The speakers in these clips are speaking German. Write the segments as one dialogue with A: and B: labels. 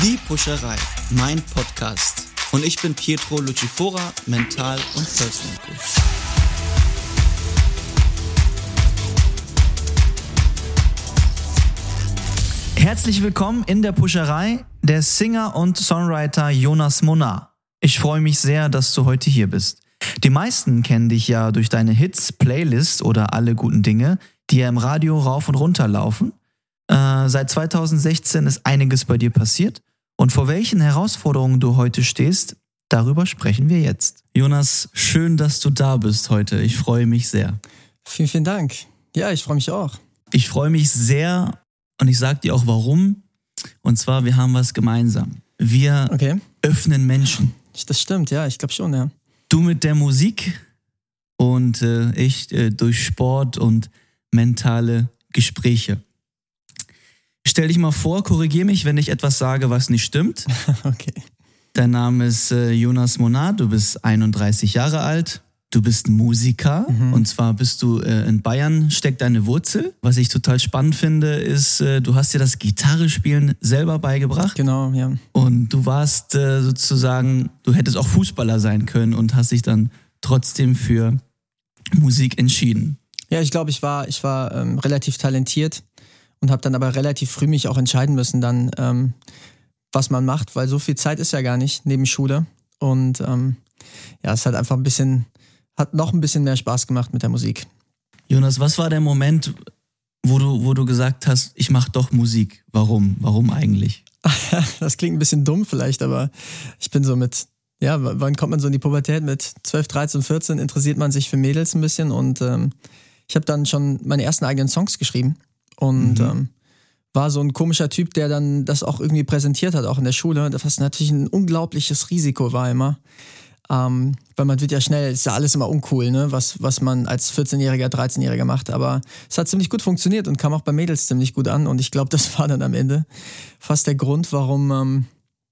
A: Die Puscherei, mein Podcast. Und ich bin Pietro Lucifora, Mental- und Personal Coach. Herzlich willkommen in der Puscherei, der Singer und Songwriter Jonas Monar. Ich freue mich sehr, dass du heute hier bist. Die meisten kennen dich ja durch deine Hits, Playlist oder alle guten Dinge, die ja im Radio rauf und runter laufen. Äh, seit 2016 ist einiges bei dir passiert. Und vor welchen Herausforderungen du heute stehst, darüber sprechen wir jetzt. Jonas, schön, dass du da bist heute. Ich freue mich sehr.
B: Vielen, vielen Dank. Ja, ich freue mich auch.
A: Ich freue mich sehr und ich sage dir auch warum. Und zwar, wir haben was gemeinsam. Wir okay. öffnen Menschen.
B: Das stimmt, ja, ich glaube schon, ja.
A: Du mit der Musik und äh, ich äh, durch Sport und mentale Gespräche. Stell dich mal vor, korrigier mich, wenn ich etwas sage, was nicht stimmt.
B: okay.
A: Dein Name ist äh, Jonas Monat, du bist 31 Jahre alt. Du bist Musiker mhm. und zwar bist du äh, in Bayern, steckt deine Wurzel. Was ich total spannend finde, ist, äh, du hast dir das Gitarrespielen selber beigebracht.
B: Genau, ja.
A: Und du warst äh, sozusagen, du hättest auch Fußballer sein können und hast dich dann trotzdem für Musik entschieden.
B: Ja, ich glaube, ich war, ich war ähm, relativ talentiert und habe dann aber relativ früh mich auch entscheiden müssen, dann ähm, was man macht, weil so viel Zeit ist ja gar nicht neben Schule. Und ähm, ja, es hat einfach ein bisschen hat noch ein bisschen mehr Spaß gemacht mit der Musik.
A: Jonas, was war der Moment, wo du, wo du gesagt hast, ich mache doch Musik? Warum? Warum eigentlich?
B: das klingt ein bisschen dumm vielleicht, aber ich bin so mit, ja, wann kommt man so in die Pubertät? Mit 12, 13, 14 interessiert man sich für Mädels ein bisschen und ähm, ich habe dann schon meine ersten eigenen Songs geschrieben und mhm. ähm, war so ein komischer Typ, der dann das auch irgendwie präsentiert hat, auch in der Schule, was natürlich ein unglaubliches Risiko war immer. Ähm, weil man wird ja schnell, ist ja alles immer uncool, ne? was, was man als 14-Jähriger, 13-Jähriger macht. Aber es hat ziemlich gut funktioniert und kam auch bei Mädels ziemlich gut an. Und ich glaube, das war dann am Ende fast der Grund, warum ähm,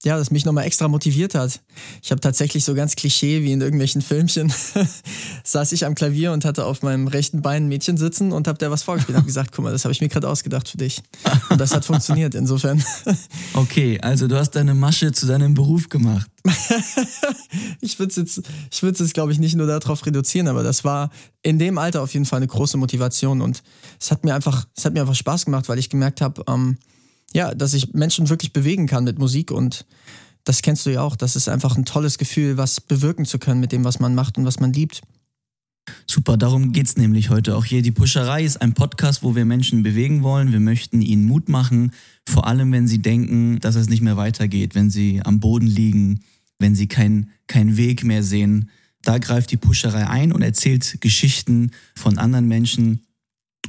B: ja, das mich nochmal extra motiviert hat. Ich habe tatsächlich so ganz Klischee wie in irgendwelchen Filmchen, saß ich am Klavier und hatte auf meinem rechten Bein ein Mädchen sitzen und habe der was vorgespielt. habe gesagt, guck mal, das habe ich mir gerade ausgedacht für dich. Und das hat funktioniert insofern.
A: okay, also du hast deine Masche zu deinem Beruf gemacht.
B: ich würde es jetzt, ich würde es glaube ich nicht nur darauf reduzieren, aber das war in dem Alter auf jeden Fall eine große Motivation und es hat mir einfach, es hat mir einfach Spaß gemacht, weil ich gemerkt habe, ähm, ja, dass ich Menschen wirklich bewegen kann mit Musik und das kennst du ja auch. Das ist einfach ein tolles Gefühl, was bewirken zu können mit dem, was man macht und was man liebt.
A: Super, darum geht es nämlich heute auch hier. Die Puscherei ist ein Podcast, wo wir Menschen bewegen wollen. Wir möchten ihnen Mut machen, vor allem wenn sie denken, dass es nicht mehr weitergeht, wenn sie am Boden liegen, wenn sie keinen kein Weg mehr sehen. Da greift die Puscherei ein und erzählt Geschichten von anderen Menschen,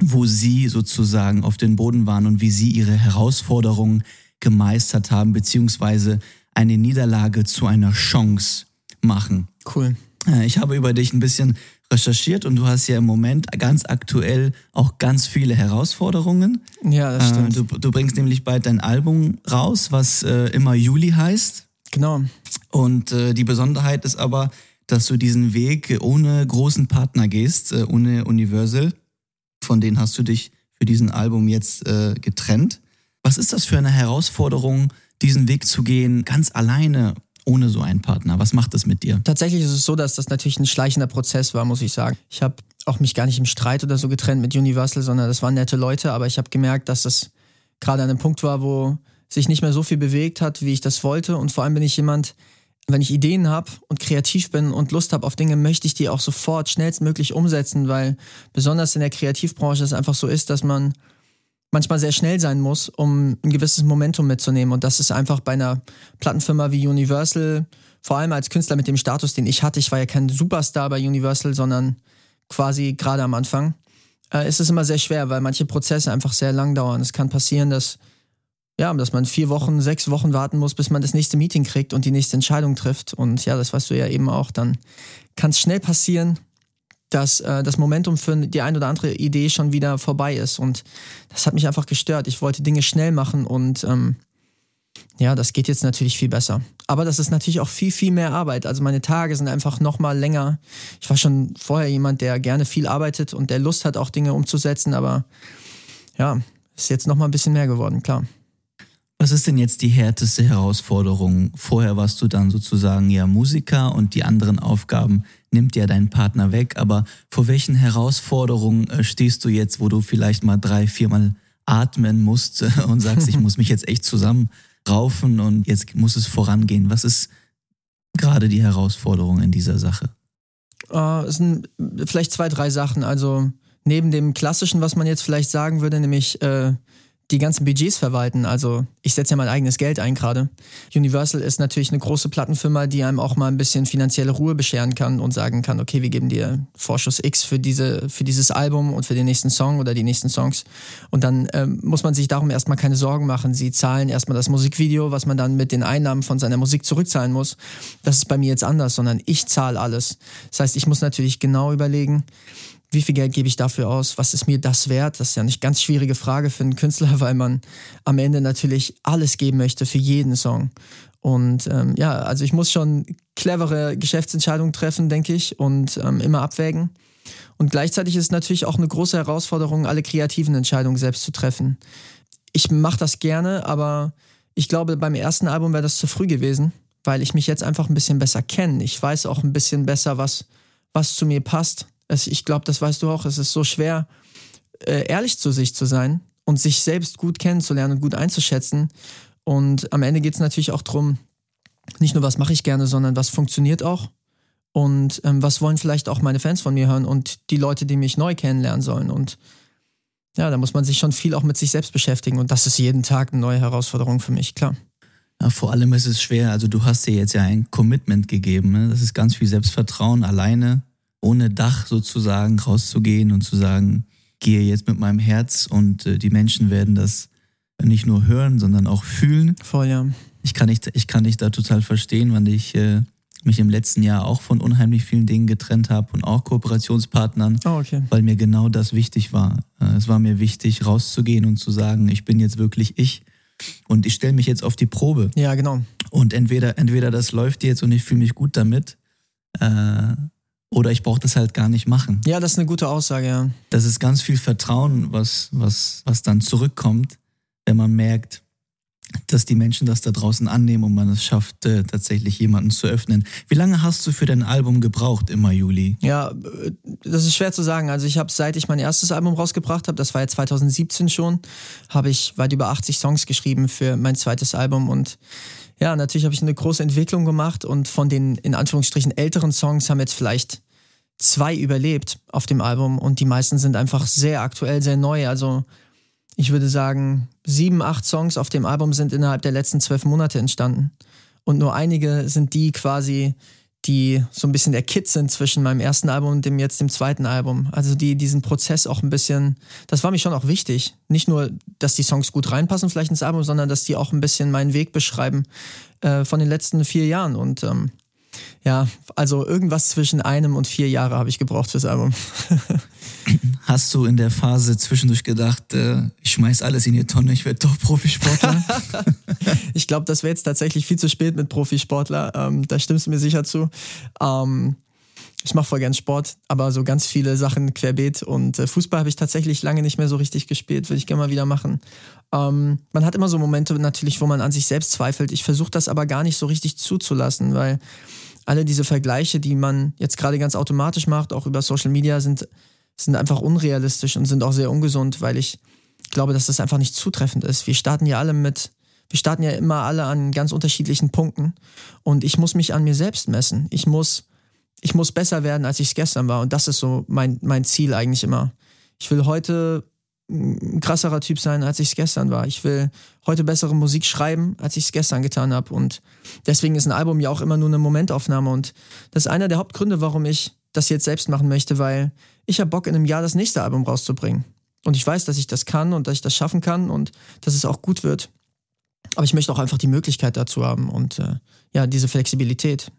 A: wo Sie sozusagen auf den Boden waren und wie Sie Ihre Herausforderungen gemeistert haben, beziehungsweise eine Niederlage zu einer Chance machen.
B: Cool.
A: Äh, ich habe über dich ein bisschen recherchiert und du hast ja im Moment ganz aktuell auch ganz viele Herausforderungen.
B: Ja, das äh, stimmt.
A: Du, du bringst nämlich bald dein Album raus, was äh, immer Juli heißt.
B: Genau.
A: Und die Besonderheit ist aber, dass du diesen Weg ohne großen Partner gehst, ohne Universal von denen hast du dich für diesen Album jetzt äh, getrennt. Was ist das für eine Herausforderung, diesen Weg zu gehen, ganz alleine, ohne so einen Partner? Was macht das mit dir?
B: Tatsächlich ist es so, dass das natürlich ein schleichender Prozess war, muss ich sagen. Ich habe auch mich gar nicht im Streit oder so getrennt mit Universal, sondern das waren nette Leute, aber ich habe gemerkt, dass das gerade an einem Punkt war, wo sich nicht mehr so viel bewegt hat, wie ich das wollte. Und vor allem bin ich jemand, wenn ich Ideen habe und kreativ bin und Lust habe auf Dinge, möchte ich die auch sofort schnellstmöglich umsetzen, weil besonders in der Kreativbranche es einfach so ist, dass man manchmal sehr schnell sein muss, um ein gewisses Momentum mitzunehmen. Und das ist einfach bei einer Plattenfirma wie Universal, vor allem als Künstler mit dem Status, den ich hatte, ich war ja kein Superstar bei Universal, sondern quasi gerade am Anfang, äh, ist es immer sehr schwer, weil manche Prozesse einfach sehr lang dauern. Es kann passieren, dass ja, dass man vier Wochen, sechs Wochen warten muss, bis man das nächste Meeting kriegt und die nächste Entscheidung trifft. Und ja, das weißt du ja eben auch. Dann kann es schnell passieren, dass äh, das Momentum für die ein oder andere Idee schon wieder vorbei ist. Und das hat mich einfach gestört. Ich wollte Dinge schnell machen und ähm, ja, das geht jetzt natürlich viel besser. Aber das ist natürlich auch viel, viel mehr Arbeit. Also meine Tage sind einfach noch mal länger. Ich war schon vorher jemand, der gerne viel arbeitet und der Lust hat, auch Dinge umzusetzen. Aber ja, ist jetzt noch mal ein bisschen mehr geworden, klar.
A: Was ist denn jetzt die härteste Herausforderung? Vorher warst du dann sozusagen ja Musiker und die anderen Aufgaben nimmt ja dein Partner weg. Aber vor welchen Herausforderungen äh, stehst du jetzt, wo du vielleicht mal drei, viermal atmen musst und sagst, ich muss mich jetzt echt zusammenraufen und jetzt muss es vorangehen? Was ist gerade die Herausforderung in dieser Sache?
B: Uh, es sind vielleicht zwei, drei Sachen. Also neben dem Klassischen, was man jetzt vielleicht sagen würde, nämlich äh, die ganzen Budgets verwalten. Also ich setze ja mein eigenes Geld ein gerade. Universal ist natürlich eine große Plattenfirma, die einem auch mal ein bisschen finanzielle Ruhe bescheren kann und sagen kann, okay, wir geben dir Vorschuss X für, diese, für dieses Album und für den nächsten Song oder die nächsten Songs. Und dann ähm, muss man sich darum erstmal keine Sorgen machen. Sie zahlen erstmal das Musikvideo, was man dann mit den Einnahmen von seiner Musik zurückzahlen muss. Das ist bei mir jetzt anders, sondern ich zahle alles. Das heißt, ich muss natürlich genau überlegen, wie viel Geld gebe ich dafür aus? Was ist mir das wert? Das ist ja eine ganz schwierige Frage für einen Künstler, weil man am Ende natürlich alles geben möchte für jeden Song. Und ähm, ja, also ich muss schon clevere Geschäftsentscheidungen treffen, denke ich, und ähm, immer abwägen. Und gleichzeitig ist es natürlich auch eine große Herausforderung, alle kreativen Entscheidungen selbst zu treffen. Ich mache das gerne, aber ich glaube, beim ersten Album wäre das zu früh gewesen, weil ich mich jetzt einfach ein bisschen besser kenne. Ich weiß auch ein bisschen besser, was, was zu mir passt ich glaube, das weißt du auch, es ist so schwer, äh, ehrlich zu sich zu sein und sich selbst gut kennenzulernen und gut einzuschätzen. Und am Ende geht es natürlich auch darum, nicht nur, was mache ich gerne, sondern was funktioniert auch. Und ähm, was wollen vielleicht auch meine Fans von mir hören und die Leute, die mich neu kennenlernen sollen. Und ja, da muss man sich schon viel auch mit sich selbst beschäftigen. Und das ist jeden Tag eine neue Herausforderung für mich, klar.
A: Ja, vor allem ist es schwer. Also du hast dir jetzt ja ein Commitment gegeben. Ne? Das ist ganz viel Selbstvertrauen alleine ohne Dach sozusagen rauszugehen und zu sagen, gehe jetzt mit meinem Herz und äh, die Menschen werden das nicht nur hören, sondern auch fühlen.
B: Voll, ja.
A: Ich kann dich, ich kann dich da total verstehen, weil ich äh, mich im letzten Jahr auch von unheimlich vielen Dingen getrennt habe und auch Kooperationspartnern,
B: oh, okay.
A: weil mir genau das wichtig war. Äh, es war mir wichtig, rauszugehen und zu sagen, ich bin jetzt wirklich ich und ich stelle mich jetzt auf die Probe.
B: Ja, genau.
A: Und entweder, entweder das läuft jetzt und ich fühle mich gut damit, äh, oder ich brauche das halt gar nicht machen.
B: Ja, das ist eine gute Aussage, ja.
A: Das ist ganz viel Vertrauen, was, was, was dann zurückkommt, wenn man merkt, dass die Menschen das da draußen annehmen und man es schafft, äh, tatsächlich jemanden zu öffnen. Wie lange hast du für dein Album gebraucht, immer Juli?
B: Ja, äh, das ist schwer zu sagen. Also ich habe, seit ich mein erstes Album rausgebracht habe, das war ja 2017 schon, habe ich weit über 80 Songs geschrieben für mein zweites Album und ja, natürlich habe ich eine große Entwicklung gemacht und von den in Anführungsstrichen älteren Songs haben jetzt vielleicht zwei überlebt auf dem Album und die meisten sind einfach sehr aktuell, sehr neu. Also ich würde sagen, sieben, acht Songs auf dem Album sind innerhalb der letzten zwölf Monate entstanden. Und nur einige sind die quasi, die so ein bisschen der Kit sind zwischen meinem ersten Album und dem jetzt dem zweiten Album. Also die diesen Prozess auch ein bisschen, das war mir schon auch wichtig. Nicht nur, dass die Songs gut reinpassen vielleicht ins Album, sondern dass die auch ein bisschen meinen Weg beschreiben äh, von den letzten vier Jahren. Und ähm, ja, also irgendwas zwischen einem und vier Jahre habe ich gebraucht fürs Album.
A: Hast du in der Phase zwischendurch gedacht, äh, ich schmeiß alles in die Tonne, ich werde doch Profisportler?
B: ich glaube, das wäre jetzt tatsächlich viel zu spät mit Profisportler. Ähm, da stimmst du mir sicher zu. Ähm, ich mache voll gern Sport, aber so ganz viele Sachen querbeet und äh, Fußball habe ich tatsächlich lange nicht mehr so richtig gespielt, würde ich gerne mal wieder machen. Ähm, man hat immer so Momente natürlich, wo man an sich selbst zweifelt. Ich versuche das aber gar nicht so richtig zuzulassen, weil alle diese Vergleiche, die man jetzt gerade ganz automatisch macht, auch über Social Media, sind, sind einfach unrealistisch und sind auch sehr ungesund, weil ich glaube, dass das einfach nicht zutreffend ist. Wir starten ja alle mit, wir starten ja immer alle an ganz unterschiedlichen Punkten und ich muss mich an mir selbst messen. Ich muss, ich muss besser werden, als ich es gestern war und das ist so mein, mein Ziel eigentlich immer. Ich will heute ein krasserer Typ sein, als ich es gestern war. Ich will heute bessere Musik schreiben, als ich es gestern getan habe. Und deswegen ist ein Album ja auch immer nur eine Momentaufnahme. Und das ist einer der Hauptgründe, warum ich das jetzt selbst machen möchte, weil ich habe Bock, in einem Jahr das nächste Album rauszubringen. Und ich weiß, dass ich das kann und dass ich das schaffen kann und dass es auch gut wird. Aber ich möchte auch einfach die Möglichkeit dazu haben und äh, ja, diese Flexibilität.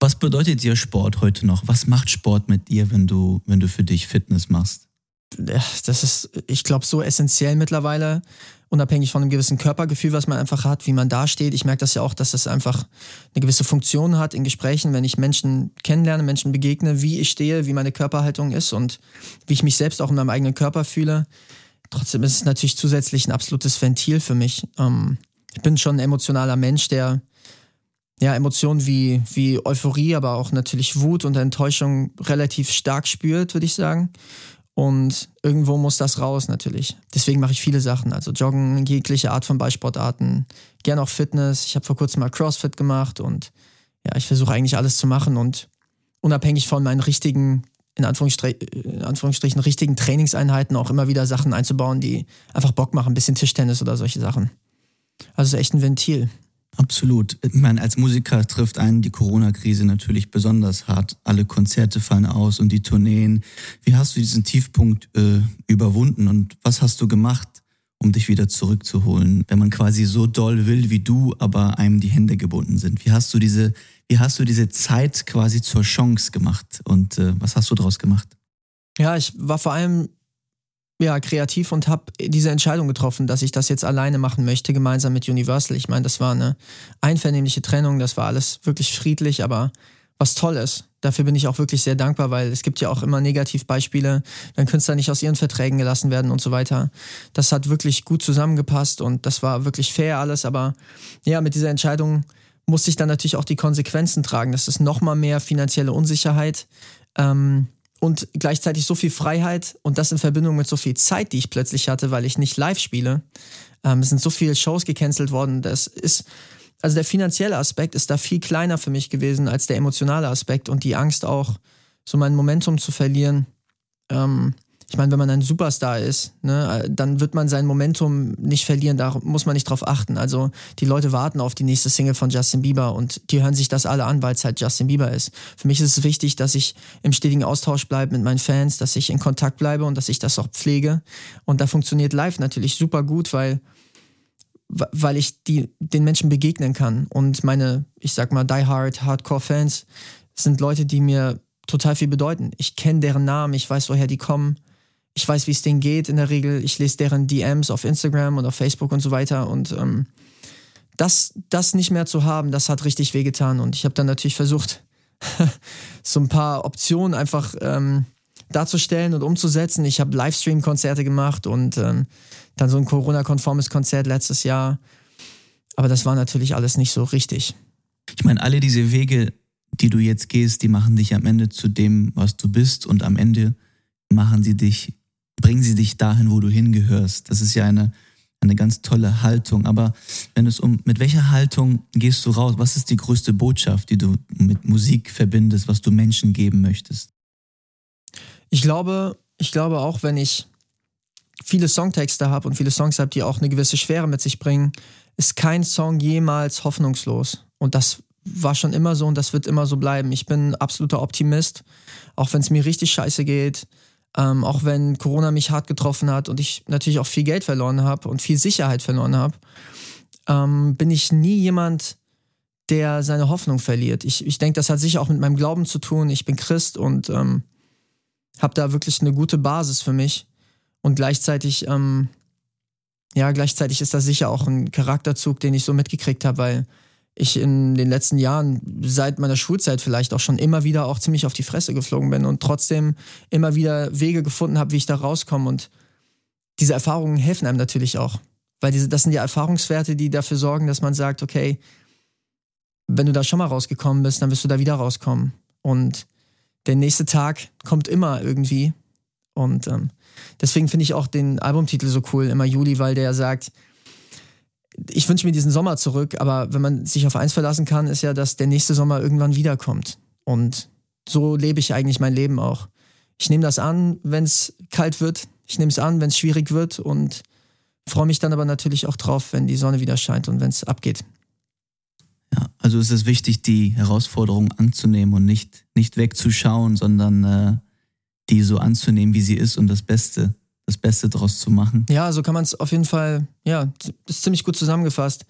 A: Was bedeutet dir Sport heute noch? Was macht Sport mit dir, wenn du, wenn du für dich Fitness machst?
B: Das ist, ich glaube, so essentiell mittlerweile, unabhängig von einem gewissen Körpergefühl, was man einfach hat, wie man dasteht. Ich merke das ja auch, dass das einfach eine gewisse Funktion hat in Gesprächen, wenn ich Menschen kennenlerne, Menschen begegne, wie ich stehe, wie meine Körperhaltung ist und wie ich mich selbst auch in meinem eigenen Körper fühle. trotzdem ist es natürlich zusätzlich ein absolutes Ventil für mich. Ähm, ich bin schon ein emotionaler Mensch, der ja, Emotionen wie, wie Euphorie, aber auch natürlich Wut und Enttäuschung relativ stark spürt, würde ich sagen. Und irgendwo muss das raus natürlich. Deswegen mache ich viele Sachen, also Joggen, jegliche Art von Ballsportarten, gern auch Fitness. Ich habe vor kurzem mal CrossFit gemacht und ja, ich versuche eigentlich alles zu machen und unabhängig von meinen richtigen, in, Anführungsstrich, in Anführungsstrichen, richtigen Trainingseinheiten auch immer wieder Sachen einzubauen, die einfach Bock machen, ein bisschen Tischtennis oder solche Sachen. Also echt ein Ventil.
A: Absolut. Ich meine, als Musiker trifft einen die Corona-Krise natürlich besonders hart. Alle Konzerte fallen aus und die Tourneen. Wie hast du diesen Tiefpunkt äh, überwunden und was hast du gemacht, um dich wieder zurückzuholen, wenn man quasi so doll will wie du, aber einem die Hände gebunden sind? Wie hast du diese, wie hast du diese Zeit quasi zur Chance gemacht und äh, was hast du daraus gemacht?
B: Ja, ich war vor allem ja, kreativ und habe diese Entscheidung getroffen, dass ich das jetzt alleine machen möchte, gemeinsam mit Universal. Ich meine, das war eine einvernehmliche Trennung, das war alles wirklich friedlich, aber was toll ist. Dafür bin ich auch wirklich sehr dankbar, weil es gibt ja auch immer Negativbeispiele, wenn Künstler nicht aus ihren Verträgen gelassen werden und so weiter. Das hat wirklich gut zusammengepasst und das war wirklich fair alles, aber ja, mit dieser Entscheidung musste ich dann natürlich auch die Konsequenzen tragen. Das ist nochmal mehr finanzielle Unsicherheit. Ähm, und gleichzeitig so viel Freiheit und das in Verbindung mit so viel Zeit, die ich plötzlich hatte, weil ich nicht live spiele. Ähm, es sind so viele Shows gecancelt worden. Das ist, also der finanzielle Aspekt ist da viel kleiner für mich gewesen als der emotionale Aspekt und die Angst auch, so mein Momentum zu verlieren. Ähm, ich meine, wenn man ein Superstar ist, ne, dann wird man sein Momentum nicht verlieren, da muss man nicht drauf achten. Also die Leute warten auf die nächste Single von Justin Bieber und die hören sich das alle an, weil es halt Justin Bieber ist. Für mich ist es wichtig, dass ich im stetigen Austausch bleibe mit meinen Fans, dass ich in Kontakt bleibe und dass ich das auch pflege. Und da funktioniert live natürlich super gut, weil weil ich die, den Menschen begegnen kann. Und meine, ich sag mal, Die Hard, Hardcore-Fans sind Leute, die mir total viel bedeuten. Ich kenne deren Namen, ich weiß, woher die kommen ich weiß, wie es denen geht in der Regel. Ich lese deren DMs auf Instagram und auf Facebook und so weiter. Und ähm, das, das nicht mehr zu haben, das hat richtig wehgetan. Und ich habe dann natürlich versucht, so ein paar Optionen einfach ähm, darzustellen und umzusetzen. Ich habe Livestream-Konzerte gemacht und ähm, dann so ein Corona-konformes Konzert letztes Jahr. Aber das war natürlich alles nicht so richtig.
A: Ich meine, alle diese Wege, die du jetzt gehst, die machen dich am Ende zu dem, was du bist und am Ende machen sie dich bringen sie dich dahin, wo du hingehörst. Das ist ja eine, eine ganz tolle Haltung. Aber wenn es um, mit welcher Haltung gehst du raus? Was ist die größte Botschaft, die du mit Musik verbindest, was du Menschen geben möchtest?
B: Ich glaube, ich glaube auch, wenn ich viele Songtexte habe und viele Songs habe, die auch eine gewisse Schwere mit sich bringen, ist kein Song jemals hoffnungslos. Und das war schon immer so und das wird immer so bleiben. Ich bin absoluter Optimist, auch wenn es mir richtig scheiße geht ähm, auch wenn Corona mich hart getroffen hat und ich natürlich auch viel Geld verloren habe und viel Sicherheit verloren habe, ähm, bin ich nie jemand, der seine Hoffnung verliert. Ich, ich denke, das hat sicher auch mit meinem Glauben zu tun. Ich bin Christ und ähm, habe da wirklich eine gute Basis für mich. Und gleichzeitig, ähm, ja, gleichzeitig ist das sicher auch ein Charakterzug, den ich so mitgekriegt habe, weil ich in den letzten Jahren, seit meiner Schulzeit vielleicht auch schon immer wieder auch ziemlich auf die Fresse geflogen bin und trotzdem immer wieder Wege gefunden habe, wie ich da rauskomme. Und diese Erfahrungen helfen einem natürlich auch. Weil diese, das sind ja Erfahrungswerte, die dafür sorgen, dass man sagt, okay, wenn du da schon mal rausgekommen bist, dann wirst du da wieder rauskommen. Und der nächste Tag kommt immer irgendwie. Und ähm, deswegen finde ich auch den Albumtitel so cool, immer Juli, weil der sagt, ich wünsche mir diesen Sommer zurück, aber wenn man sich auf eins verlassen kann, ist ja, dass der nächste Sommer irgendwann wiederkommt. Und so lebe ich eigentlich mein Leben auch. Ich nehme das an, wenn es kalt wird. Ich nehme es an, wenn es schwierig wird und freue mich dann aber natürlich auch drauf, wenn die Sonne wieder scheint und wenn es abgeht.
A: Ja, also ist es wichtig, die Herausforderung anzunehmen und nicht, nicht wegzuschauen, sondern äh, die so anzunehmen, wie sie ist und das Beste das Beste draus zu machen.
B: Ja, so kann man es auf jeden Fall, ja, ist ziemlich gut zusammengefasst.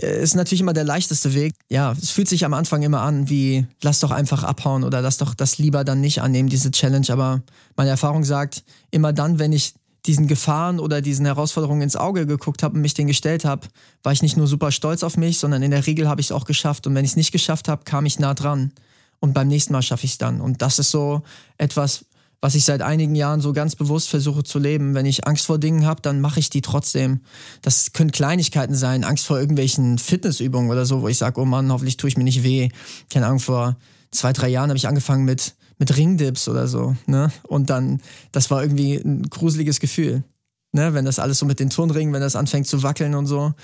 B: Äh, ist natürlich immer der leichteste Weg. Ja, es fühlt sich am Anfang immer an wie, lass doch einfach abhauen oder lass doch das lieber dann nicht annehmen, diese Challenge. Aber meine Erfahrung sagt, immer dann, wenn ich diesen Gefahren oder diesen Herausforderungen ins Auge geguckt habe und mich denen gestellt habe, war ich nicht nur super stolz auf mich, sondern in der Regel habe ich es auch geschafft. Und wenn ich es nicht geschafft habe, kam ich nah dran. Und beim nächsten Mal schaffe ich es dann. Und das ist so etwas, was ich seit einigen Jahren so ganz bewusst versuche zu leben. Wenn ich Angst vor Dingen habe, dann mache ich die trotzdem. Das können Kleinigkeiten sein, Angst vor irgendwelchen Fitnessübungen oder so, wo ich sage, oh Mann, hoffentlich tue ich mir nicht weh. Keine Ahnung, vor zwei, drei Jahren habe ich angefangen mit, mit Ringdips oder so. Ne? Und dann, das war irgendwie ein gruseliges Gefühl. Ne, wenn das alles so mit den Turnringen, wenn das anfängt zu wackeln und so.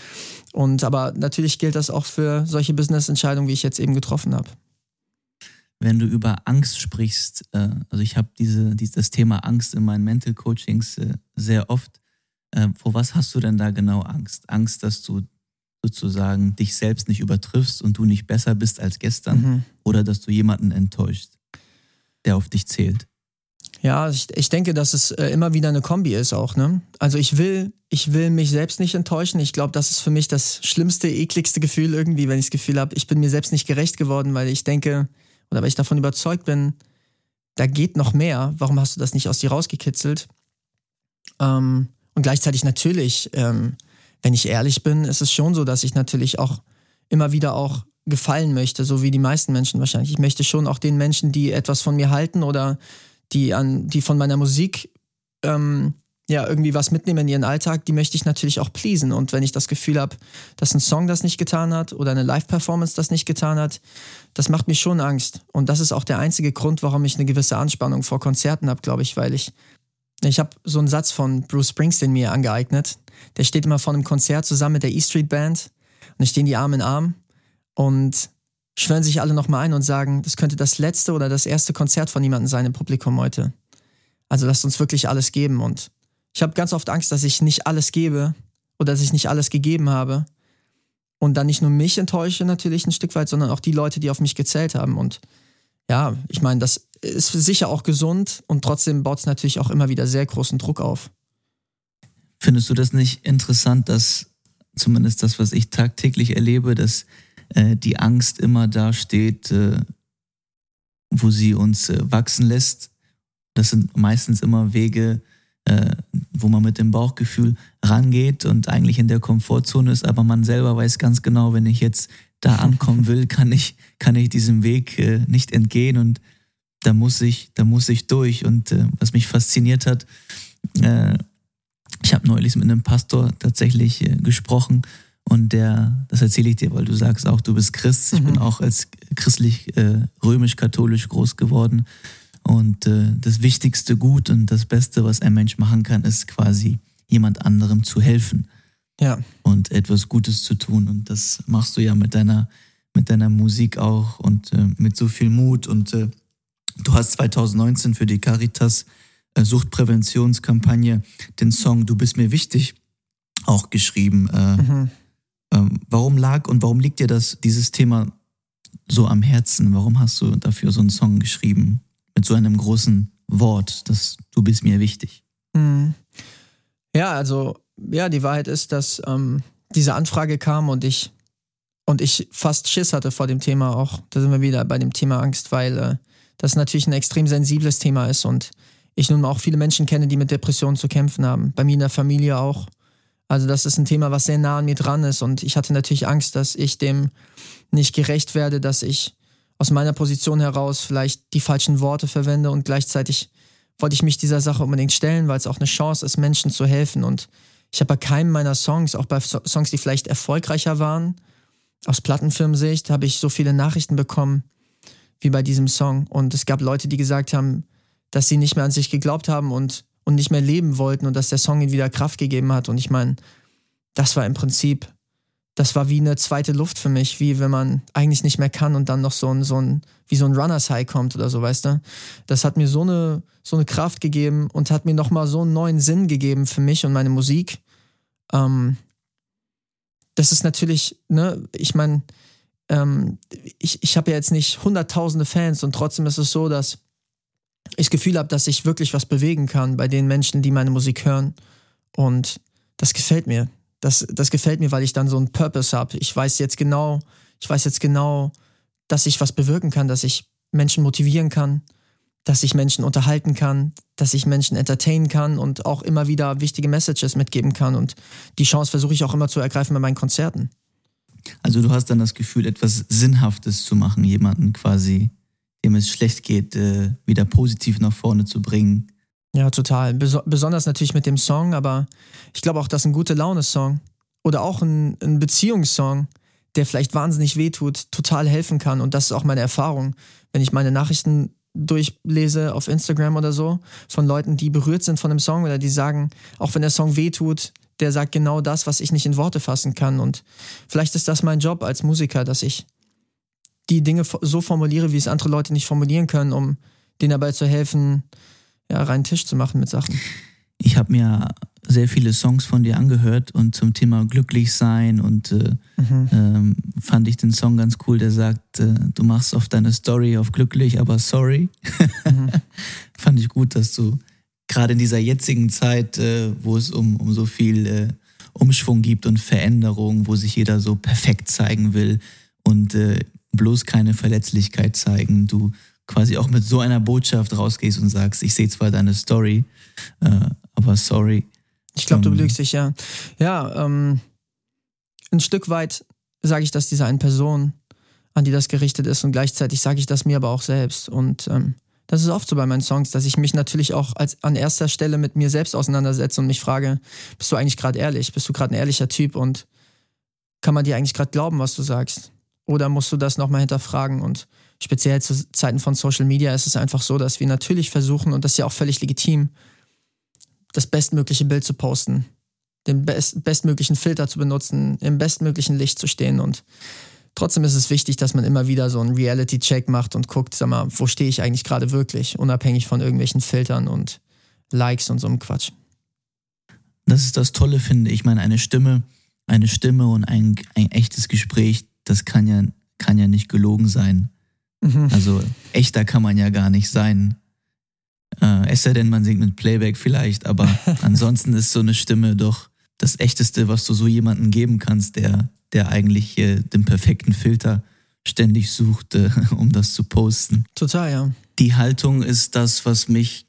B: Und aber natürlich gilt das auch für solche Business-Entscheidungen, wie ich jetzt eben getroffen habe
A: wenn du über Angst sprichst, äh, also ich habe diese, dies, das Thema Angst in meinen Mental Coachings äh, sehr oft. Äh, vor was hast du denn da genau Angst? Angst, dass du sozusagen dich selbst nicht übertriffst und du nicht besser bist als gestern mhm. oder dass du jemanden enttäuscht, der auf dich zählt?
B: Ja, ich, ich denke, dass es äh, immer wieder eine Kombi ist auch. Ne? Also ich will, ich will mich selbst nicht enttäuschen. Ich glaube, das ist für mich das schlimmste, ekligste Gefühl irgendwie, wenn ich das Gefühl habe, ich bin mir selbst nicht gerecht geworden, weil ich denke, oder weil ich davon überzeugt bin, da geht noch mehr. Warum hast du das nicht aus dir rausgekitzelt? Ähm, und gleichzeitig natürlich, ähm, wenn ich ehrlich bin, ist es schon so, dass ich natürlich auch immer wieder auch gefallen möchte, so wie die meisten Menschen wahrscheinlich. Ich möchte schon auch den Menschen, die etwas von mir halten oder die an, die von meiner Musik ähm, ja, irgendwie was mitnehmen in ihren Alltag, die möchte ich natürlich auch pleasen. Und wenn ich das Gefühl habe, dass ein Song das nicht getan hat oder eine Live-Performance das nicht getan hat, das macht mich schon Angst. Und das ist auch der einzige Grund, warum ich eine gewisse Anspannung vor Konzerten habe, glaube ich, weil ich, ich habe so einen Satz von Bruce Springsteen mir angeeignet. Der steht immer vor einem Konzert zusammen mit der E Street Band und dann stehen die Arm in Arm und schwören sich alle nochmal ein und sagen, das könnte das letzte oder das erste Konzert von jemandem sein im Publikum heute. Also lasst uns wirklich alles geben und ich habe ganz oft Angst, dass ich nicht alles gebe oder dass ich nicht alles gegeben habe. Und dann nicht nur mich enttäusche natürlich ein Stück weit, sondern auch die Leute, die auf mich gezählt haben. Und ja, ich meine, das ist sicher auch gesund und trotzdem baut es natürlich auch immer wieder sehr großen Druck auf.
A: Findest du das nicht interessant, dass zumindest das, was ich tagtäglich erlebe, dass äh, die Angst immer da steht, äh, wo sie uns äh, wachsen lässt? Das sind meistens immer Wege, äh, wo man mit dem Bauchgefühl rangeht und eigentlich in der Komfortzone ist, aber man selber weiß ganz genau, wenn ich jetzt da ankommen will, kann ich, kann ich diesem Weg äh, nicht entgehen und da muss ich, da muss ich durch. Und äh, was mich fasziniert hat, äh, ich habe neulich mit einem Pastor tatsächlich äh, gesprochen und der, das erzähle ich dir, weil du sagst auch, du bist Christ. Ich mhm. bin auch als christlich äh, römisch-katholisch groß geworden. Und äh, das wichtigste Gut und das Beste, was ein Mensch machen kann, ist quasi jemand anderem zu helfen.
B: Ja.
A: Und etwas Gutes zu tun. Und das machst du ja mit deiner, mit deiner Musik auch und äh, mit so viel Mut. Und äh, du hast 2019 für die Caritas äh, Suchtpräventionskampagne den Song Du bist mir wichtig auch geschrieben. Äh, mhm. Ähm, warum lag und warum liegt dir das, dieses Thema so am Herzen? Warum hast du dafür so einen Song geschrieben? Mit so einem großen Wort, dass du bist mir wichtig.
B: Mhm. Ja, also ja, die Wahrheit ist, dass ähm, diese Anfrage kam und ich und ich fast Schiss hatte vor dem Thema auch. Da sind wir wieder bei dem Thema Angst, weil äh, das natürlich ein extrem sensibles Thema ist und ich nun auch viele Menschen kenne, die mit Depressionen zu kämpfen haben. Bei mir in der Familie auch. Also das ist ein Thema, was sehr nah an mir dran ist und ich hatte natürlich Angst, dass ich dem nicht gerecht werde, dass ich aus meiner Position heraus vielleicht die falschen Worte verwende und gleichzeitig wollte ich mich dieser Sache unbedingt stellen, weil es auch eine Chance ist, Menschen zu helfen. Und ich habe bei keinem meiner Songs, auch bei Songs, die vielleicht erfolgreicher waren, aus Plattenfirmensicht, habe ich so viele Nachrichten bekommen wie bei diesem Song. Und es gab Leute, die gesagt haben, dass sie nicht mehr an sich geglaubt haben und, und nicht mehr leben wollten und dass der Song ihnen wieder Kraft gegeben hat. Und ich meine, das war im Prinzip das war wie eine zweite Luft für mich, wie wenn man eigentlich nicht mehr kann und dann noch so ein, so ein, wie so ein Runners High kommt oder so, weißt du? Das hat mir so eine, so eine Kraft gegeben und hat mir nochmal so einen neuen Sinn gegeben für mich und meine Musik. Ähm, das ist natürlich, ne, ich meine, ähm, ich, ich habe ja jetzt nicht hunderttausende Fans und trotzdem ist es so, dass ich das Gefühl habe, dass ich wirklich was bewegen kann bei den Menschen, die meine Musik hören. Und das gefällt mir das, das gefällt mir, weil ich dann so einen Purpose habe. Ich weiß jetzt genau, ich weiß jetzt genau, dass ich was bewirken kann, dass ich Menschen motivieren kann, dass ich Menschen unterhalten kann, dass ich Menschen entertainen kann und auch immer wieder wichtige Messages mitgeben kann. Und die Chance versuche ich auch immer zu ergreifen bei meinen Konzerten.
A: Also du hast dann das Gefühl, etwas Sinnhaftes zu machen, jemanden quasi dem es schlecht geht, äh, wieder positiv nach vorne zu bringen.
B: Ja, total. Bes besonders natürlich mit dem Song, aber ich glaube auch, dass ein gute Laune-Song oder auch ein, ein Beziehungssong, der vielleicht wahnsinnig wehtut, total helfen kann. Und das ist auch meine Erfahrung. Wenn ich meine Nachrichten durchlese auf Instagram oder so von Leuten, die berührt sind von dem Song oder die sagen, auch wenn der Song wehtut, der sagt genau das, was ich nicht in Worte fassen kann. Und vielleicht ist das mein Job als Musiker, dass ich die Dinge so formuliere, wie es andere Leute nicht formulieren können, um denen dabei zu helfen, ja, reinen Tisch zu machen mit Sachen.
A: Ich habe mir sehr viele Songs von dir angehört und zum Thema glücklich sein und äh, mhm. ähm, fand ich den Song ganz cool, der sagt, äh, du machst auf deine Story auf glücklich, aber sorry. Mhm. fand ich gut, dass du gerade in dieser jetzigen Zeit, äh, wo es um, um so viel äh, Umschwung gibt und Veränderung, wo sich jeder so perfekt zeigen will und äh, bloß keine Verletzlichkeit zeigen, du quasi auch mit so einer Botschaft rausgehst und sagst, ich sehe zwar deine Story, äh, aber sorry.
B: Ich glaube, du ähm, belügst dich, ja. Ja, ähm, ein Stück weit sage ich das dieser einen Person, an die das gerichtet ist und gleichzeitig sage ich das mir aber auch selbst und ähm, das ist oft so bei meinen Songs, dass ich mich natürlich auch als an erster Stelle mit mir selbst auseinandersetze und mich frage, bist du eigentlich gerade ehrlich? Bist du gerade ein ehrlicher Typ und kann man dir eigentlich gerade glauben, was du sagst? Oder musst du das nochmal hinterfragen? Und speziell zu Zeiten von Social Media ist es einfach so, dass wir natürlich versuchen, und das ist ja auch völlig legitim, das bestmögliche Bild zu posten, den best bestmöglichen Filter zu benutzen, im bestmöglichen Licht zu stehen und Trotzdem ist es wichtig, dass man immer wieder so einen Reality-Check macht und guckt, sag mal, wo stehe ich eigentlich gerade wirklich, unabhängig von irgendwelchen Filtern und Likes und so einem Quatsch.
A: Das ist das Tolle, finde ich. Ich meine, eine Stimme, eine Stimme und ein, ein echtes Gespräch, das kann ja, kann ja nicht gelogen sein. Mhm. Also echter kann man ja gar nicht sein. Äh, es sei denn, man singt mit Playback vielleicht, aber ansonsten ist so eine Stimme doch das Echteste, was du so jemandem geben kannst, der, der eigentlich äh, den perfekten Filter ständig sucht, äh, um das zu posten.
B: Total, ja.
A: Die Haltung ist das, was mich,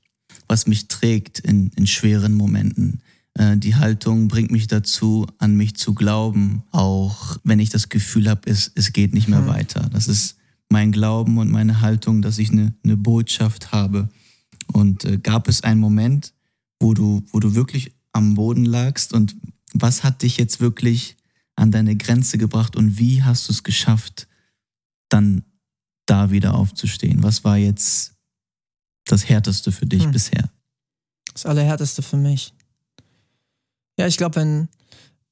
A: was mich trägt in, in schweren Momenten. Äh, die Haltung bringt mich dazu, an mich zu glauben, auch wenn ich das Gefühl habe, es, es geht nicht mehr hm. weiter. Das ist mein Glauben und meine Haltung, dass ich eine, eine Botschaft habe. Und äh, gab es einen Moment, wo du, wo du wirklich am Boden lagst und was hat dich jetzt wirklich an deine Grenze gebracht und wie hast du es geschafft, dann da wieder aufzustehen? Was war jetzt das Härteste für dich hm. bisher?
B: Das Allerhärteste für mich. Ja, ich glaube, wenn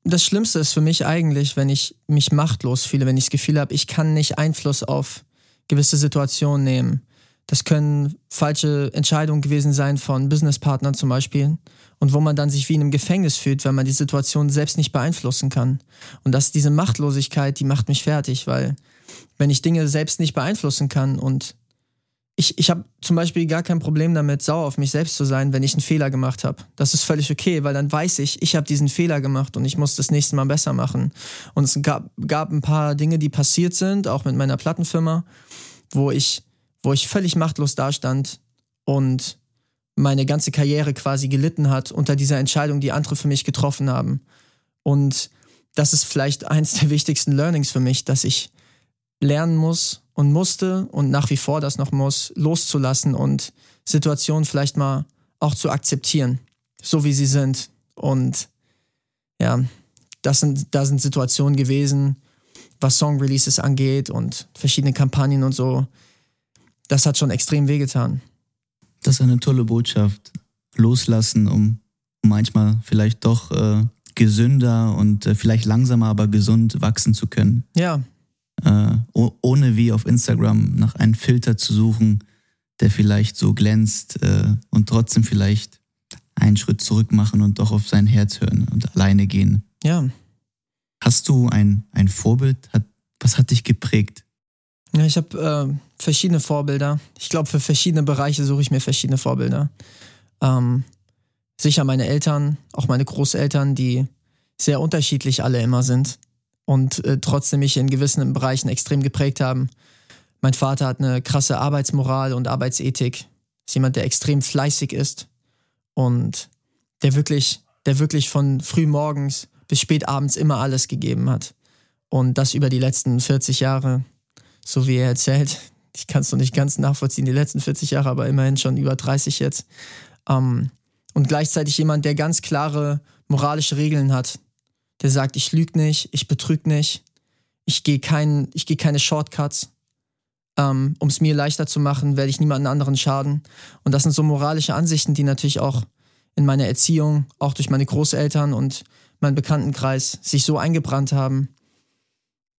B: das Schlimmste ist für mich eigentlich, wenn ich mich machtlos fühle, wenn ich das Gefühl habe, ich kann nicht Einfluss auf gewisse Situationen nehmen. Das können falsche Entscheidungen gewesen sein von Businesspartnern zum Beispiel und wo man dann sich wie in einem Gefängnis fühlt, wenn man die Situation selbst nicht beeinflussen kann. Und dass diese Machtlosigkeit, die macht mich fertig, weil wenn ich Dinge selbst nicht beeinflussen kann und ich, ich habe zum Beispiel gar kein Problem damit, sauer auf mich selbst zu sein, wenn ich einen Fehler gemacht habe. Das ist völlig okay, weil dann weiß ich, ich habe diesen Fehler gemacht und ich muss das nächste Mal besser machen. Und es gab, gab ein paar Dinge, die passiert sind, auch mit meiner Plattenfirma, wo ich, wo ich völlig machtlos dastand und meine ganze Karriere quasi gelitten hat unter dieser Entscheidung, die andere für mich getroffen haben. Und das ist vielleicht eins der wichtigsten Learnings für mich, dass ich lernen muss und musste und nach wie vor das noch muss, loszulassen und Situationen vielleicht mal auch zu akzeptieren, so wie sie sind. Und ja, das sind, da sind Situationen gewesen, was Song-Releases angeht und verschiedene Kampagnen und so. Das hat schon extrem wehgetan.
A: Das ist eine tolle Botschaft. Loslassen, um manchmal vielleicht doch äh, gesünder und äh, vielleicht langsamer, aber gesund wachsen zu können.
B: Ja.
A: Äh, ohne wie auf Instagram nach einem Filter zu suchen, der vielleicht so glänzt äh, und trotzdem vielleicht einen Schritt zurück machen und doch auf sein Herz hören und alleine gehen.
B: Ja.
A: Hast du ein, ein Vorbild? Hat, was hat dich geprägt?
B: Ja, ich habe äh, verschiedene Vorbilder. Ich glaube, für verschiedene Bereiche suche ich mir verschiedene Vorbilder. Ähm, sicher meine Eltern, auch meine Großeltern, die sehr unterschiedlich alle immer sind und äh, trotzdem mich in gewissen Bereichen extrem geprägt haben. Mein Vater hat eine krasse Arbeitsmoral und Arbeitsethik. Ist jemand, der extrem fleißig ist und der wirklich, der wirklich von früh morgens bis spät abends immer alles gegeben hat. Und das über die letzten 40 Jahre, so wie er erzählt, ich kann es noch nicht ganz nachvollziehen, die letzten 40 Jahre, aber immerhin schon über 30 jetzt. Ähm, und gleichzeitig jemand, der ganz klare moralische Regeln hat. Der sagt, ich lüge nicht, ich betrüge nicht, ich gehe kein, geh keine Shortcuts. Ähm, um es mir leichter zu machen, werde ich niemanden anderen schaden. Und das sind so moralische Ansichten, die natürlich auch in meiner Erziehung, auch durch meine Großeltern und meinen Bekanntenkreis sich so eingebrannt haben,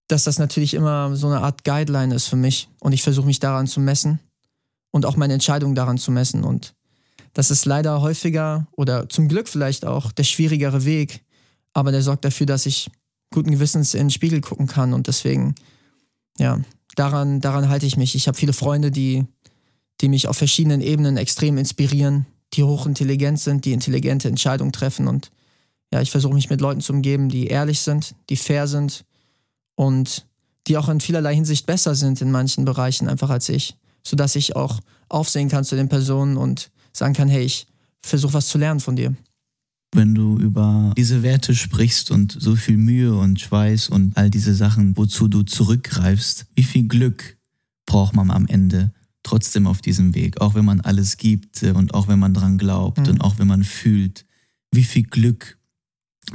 B: dass das natürlich immer so eine Art Guideline ist für mich. Und ich versuche mich daran zu messen und auch meine Entscheidungen daran zu messen. Und das ist leider häufiger oder zum Glück vielleicht auch der schwierigere Weg, aber der sorgt dafür, dass ich guten Gewissens in den Spiegel gucken kann. Und deswegen, ja, daran, daran halte ich mich. Ich habe viele Freunde, die, die mich auf verschiedenen Ebenen extrem inspirieren, die hochintelligent sind, die intelligente Entscheidungen treffen. Und ja, ich versuche mich mit Leuten zu umgeben, die ehrlich sind, die fair sind und die auch in vielerlei Hinsicht besser sind in manchen Bereichen einfach als ich, sodass ich auch aufsehen kann zu den Personen und sagen kann, hey, ich versuche was zu lernen von dir.
A: Wenn du über diese Werte sprichst und so viel Mühe und Schweiß und all diese Sachen, wozu du zurückgreifst, wie viel Glück braucht man am Ende trotzdem auf diesem Weg, auch wenn man alles gibt und auch wenn man dran glaubt mhm. und auch wenn man fühlt, wie viel Glück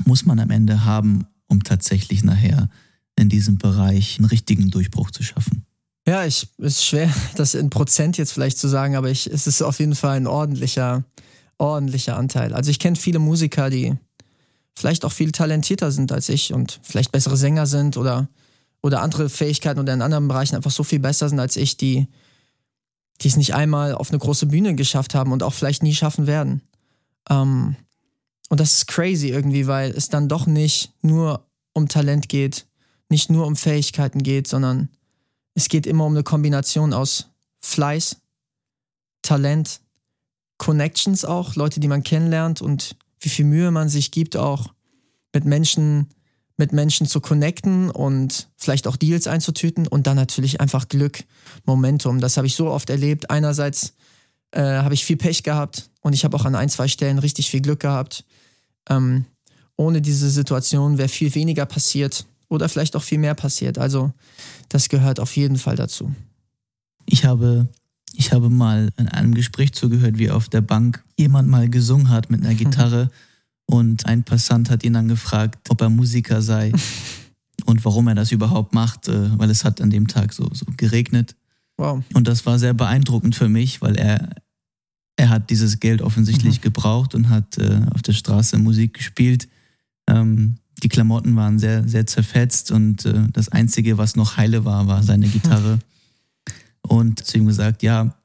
A: muss man am Ende haben, um tatsächlich nachher in diesem Bereich einen richtigen Durchbruch zu schaffen?
B: Ja, ich ist schwer, das in Prozent jetzt vielleicht zu sagen, aber ich, es ist auf jeden Fall ein ordentlicher, ordentlicher Anteil. Also ich kenne viele Musiker, die vielleicht auch viel talentierter sind als ich und vielleicht bessere Sänger sind oder, oder andere Fähigkeiten oder in anderen Bereichen einfach so viel besser sind als ich, die, die es nicht einmal auf eine große Bühne geschafft haben und auch vielleicht nie schaffen werden. Ähm, und das ist crazy irgendwie, weil es dann doch nicht nur um Talent geht, nicht nur um Fähigkeiten geht, sondern es geht immer um eine Kombination aus Fleiß, Talent, Connections auch, Leute, die man kennenlernt und wie viel Mühe man sich gibt, auch mit Menschen, mit Menschen zu connecten und vielleicht auch Deals einzutüten und dann natürlich einfach Glück, Momentum. Das habe ich so oft erlebt. Einerseits äh, habe ich viel Pech gehabt und ich habe auch an ein, zwei Stellen richtig viel Glück gehabt. Ähm, ohne diese Situation wäre viel weniger passiert oder vielleicht auch viel mehr passiert. Also das gehört auf jeden Fall dazu.
A: Ich habe, ich habe mal in einem Gespräch zugehört, wie auf der Bank jemand mal gesungen hat mit einer Gitarre und ein Passant hat ihn dann gefragt, ob er Musiker sei und warum er das überhaupt macht, äh, weil es hat an dem Tag so, so geregnet. Wow. Und das war sehr beeindruckend für mich, weil er, er hat dieses Geld offensichtlich mhm. gebraucht und hat äh, auf der Straße Musik gespielt. Ähm, die Klamotten waren sehr, sehr zerfetzt und äh, das Einzige, was noch heile war, war seine Gitarre. Und zu ihm gesagt, ja,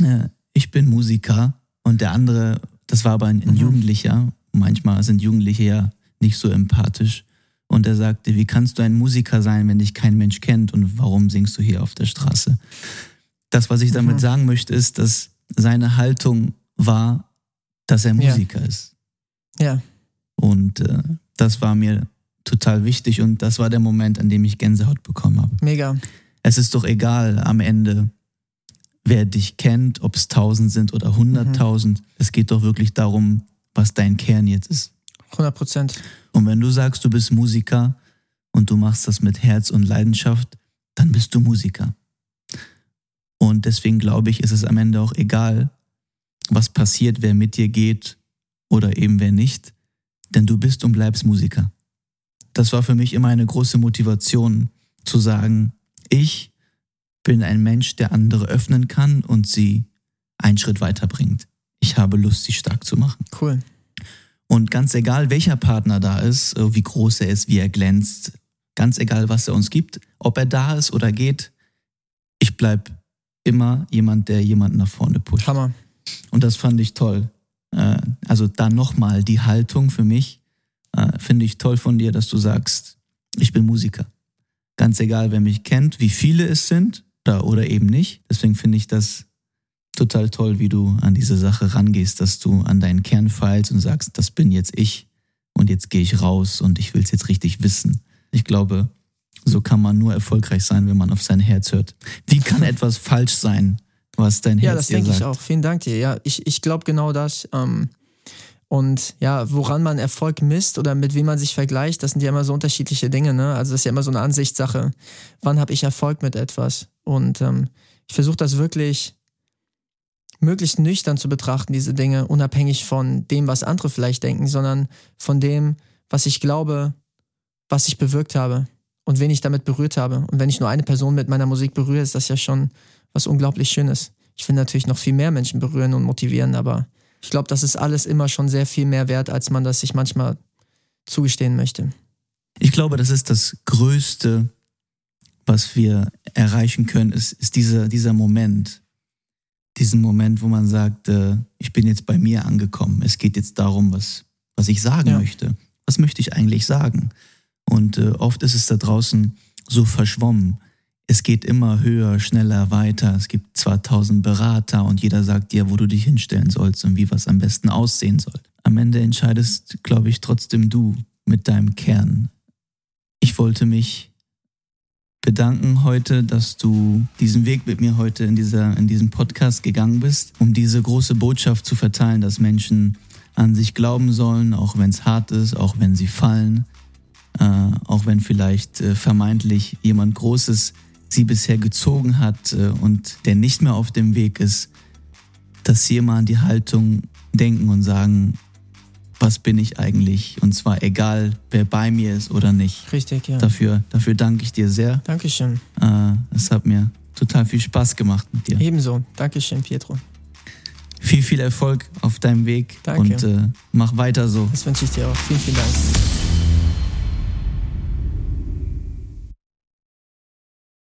A: äh, ich bin Musiker. Und der andere, das war aber ein, ein mhm. Jugendlicher. Manchmal sind Jugendliche ja nicht so empathisch. Und er sagte, wie kannst du ein Musiker sein, wenn dich kein Mensch kennt und warum singst du hier auf der Straße? Das, was ich damit mhm. sagen möchte, ist, dass seine Haltung war, dass er Musiker ja. ist.
B: Ja.
A: Und äh, das war mir total wichtig und das war der Moment, an dem ich Gänsehaut bekommen habe.
B: Mega.
A: Es ist doch egal am Ende, wer dich kennt, ob es tausend sind oder hunderttausend. Mhm. Es geht doch wirklich darum, was dein Kern jetzt ist.
B: 100 Prozent.
A: Und wenn du sagst, du bist Musiker und du machst das mit Herz und Leidenschaft, dann bist du Musiker. Und deswegen glaube ich, ist es am Ende auch egal, was passiert, wer mit dir geht oder eben wer nicht denn du bist und bleibst Musiker. Das war für mich immer eine große Motivation zu sagen, ich bin ein Mensch, der andere öffnen kann und sie einen Schritt weiterbringt. Ich habe Lust, sie stark zu machen.
B: Cool.
A: Und ganz egal, welcher Partner da ist, äh, wie groß er ist, wie er glänzt, ganz egal, was er uns gibt, ob er da ist oder geht, ich bleibe immer jemand, der jemanden nach vorne pusht.
B: Hammer.
A: Und das fand ich toll. Äh, also da nochmal die Haltung für mich, äh, finde ich toll von dir, dass du sagst, ich bin Musiker. Ganz egal, wer mich kennt, wie viele es sind oder, oder eben nicht. Deswegen finde ich das total toll, wie du an diese Sache rangehst, dass du an deinen Kern feilst und sagst, das bin jetzt ich und jetzt gehe ich raus und ich will es jetzt richtig wissen. Ich glaube, so kann man nur erfolgreich sein, wenn man auf sein Herz hört. Wie kann etwas falsch sein, was dein Herz
B: Ja, das denke ich auch. Vielen Dank dir. Ja, ich, ich glaube genau das. Ähm, und ja, woran man Erfolg misst oder mit wem man sich vergleicht, das sind ja immer so unterschiedliche Dinge. Ne? Also das ist ja immer so eine Ansichtssache. Wann habe ich Erfolg mit etwas? Und ähm, ich versuche das wirklich möglichst nüchtern zu betrachten, diese Dinge, unabhängig von dem, was andere vielleicht denken, sondern von dem, was ich glaube, was ich bewirkt habe und wen ich damit berührt habe. Und wenn ich nur eine Person mit meiner Musik berühre, ist das ja schon was unglaublich Schönes. Ich will natürlich noch viel mehr Menschen berühren und motivieren, aber ich glaube, das ist alles immer schon sehr viel mehr wert, als man das sich manchmal zugestehen möchte.
A: Ich glaube, das ist das Größte, was wir erreichen können, ist, ist dieser, dieser Moment. Diesen Moment, wo man sagt, äh, ich bin jetzt bei mir angekommen. Es geht jetzt darum, was, was ich sagen ja. möchte. Was möchte ich eigentlich sagen? Und äh, oft ist es da draußen so verschwommen. Es geht immer höher, schneller, weiter. Es gibt zwar tausend Berater und jeder sagt dir, wo du dich hinstellen sollst und wie was am besten aussehen soll. Am Ende entscheidest, glaube ich, trotzdem du mit deinem Kern. Ich wollte mich bedanken heute, dass du diesen Weg mit mir heute in, dieser, in diesem Podcast gegangen bist, um diese große Botschaft zu verteilen, dass Menschen an sich glauben sollen, auch wenn es hart ist, auch wenn sie fallen, äh, auch wenn vielleicht äh, vermeintlich jemand Großes sie bisher gezogen hat äh, und der nicht mehr auf dem Weg ist, dass sie immer an die Haltung denken und sagen, was bin ich eigentlich? Und zwar egal, wer bei mir ist oder nicht.
B: Richtig, ja.
A: Dafür, dafür danke ich dir sehr.
B: Dankeschön.
A: Äh, es hat mir total viel Spaß gemacht mit dir.
B: Ebenso. Dankeschön, Pietro.
A: Viel, viel Erfolg auf deinem Weg
B: Danke.
A: und äh, mach weiter so.
B: Das wünsche ich dir auch. Vielen, vielen Dank.